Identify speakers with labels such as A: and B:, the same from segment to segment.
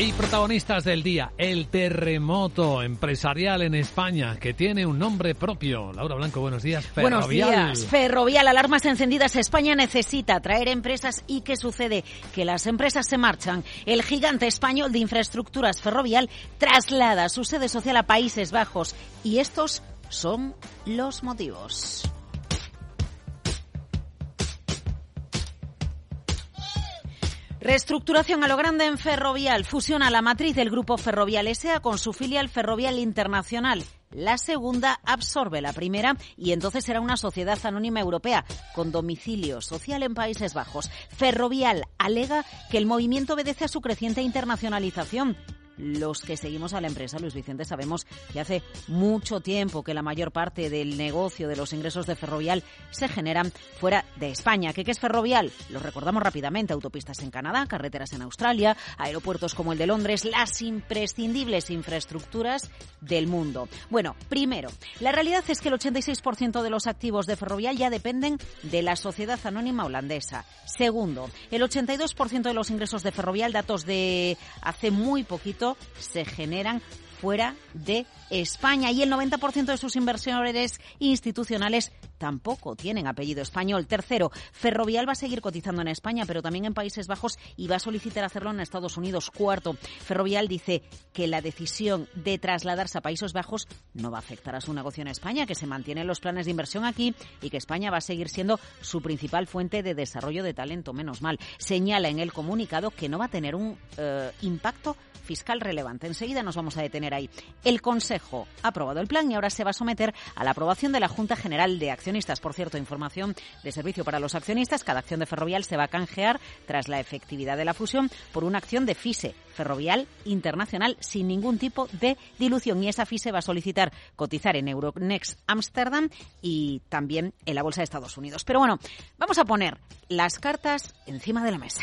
A: Y protagonistas del día, el terremoto empresarial en España, que tiene un nombre propio. Laura Blanco, buenos días.
B: Ferrovial. Buenos días. Ferrovial, alarmas encendidas. España necesita atraer empresas. ¿Y qué sucede? Que las empresas se marchan. El gigante español de infraestructuras ferrovial traslada su sede social a Países Bajos. Y estos son los motivos. Reestructuración a lo grande en Ferrovial. Fusiona la matriz del grupo Ferrovial SA con su filial Ferrovial Internacional. La segunda absorbe la primera y entonces será una sociedad anónima europea con domicilio social en Países Bajos. Ferrovial alega que el movimiento obedece a su creciente internacionalización los que seguimos a la empresa, Luis Vicente, sabemos que hace mucho tiempo que la mayor parte del negocio de los ingresos de Ferrovial se generan fuera de España. ¿Qué, es Ferrovial? Lo recordamos rápidamente. Autopistas en Canadá, carreteras en Australia, aeropuertos como el de Londres, las imprescindibles infraestructuras del mundo. Bueno, primero, la realidad es que el 86% de los activos de Ferrovial ya dependen de la sociedad anónima holandesa. Segundo, el 82% de los ingresos de Ferrovial, datos de hace muy poquito, se generan fuera de España y el 90% de sus inversores institucionales tampoco tienen apellido español. Tercero, Ferrovial va a seguir cotizando en España, pero también en Países Bajos y va a solicitar hacerlo en Estados Unidos. Cuarto, Ferrovial dice que la decisión de trasladarse a Países Bajos no va a afectar a su negocio en España, que se mantienen los planes de inversión aquí y que España va a seguir siendo su principal fuente de desarrollo de talento. Menos mal. Señala en el comunicado que no va a tener un eh, impacto fiscal relevante. Enseguida nos vamos a detener El Consejo ha aprobado el plan y ahora se va a someter a la aprobación de la Junta General de Accionistas. Por cierto, información de servicio para los accionistas. Cada acción de Ferrovial se va a canjear tras la efectividad de la fusión por una acción de FISE, Ferrovial Internacional, sin ningún tipo de dilución. Y esa FISE va a solicitar cotizar en Euronext Amsterdam y también en la Bolsa de Estados Unidos. Pero bueno, vamos a poner las cartas encima de la mesa.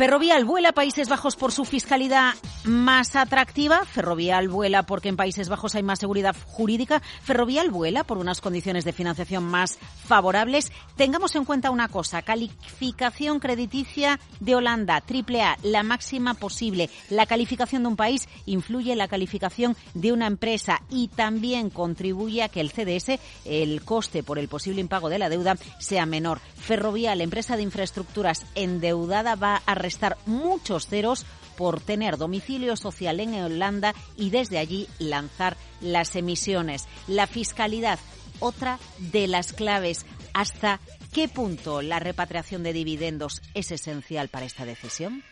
B: Ferrovial vuela a Países Bajos por su fiscalidad más atractiva. Ferrovial vuela porque en Países Bajos hay más seguridad jurídica. Ferrovial vuela por unas condiciones de financiación más favorables. Tengamos en cuenta una cosa, calificación crediticia de Holanda, triple A, la máxima posible. La calificación de un país influye en la calificación de una empresa y también contribuye a que el CDS, el coste por el posible impago de la deuda, sea menor. Ferrovial, empresa de infraestructuras endeudada, va a estar muchos ceros por tener domicilio social en Holanda y desde allí lanzar las emisiones. La fiscalidad, otra de las claves. ¿Hasta qué punto la repatriación de dividendos es esencial para esta decisión?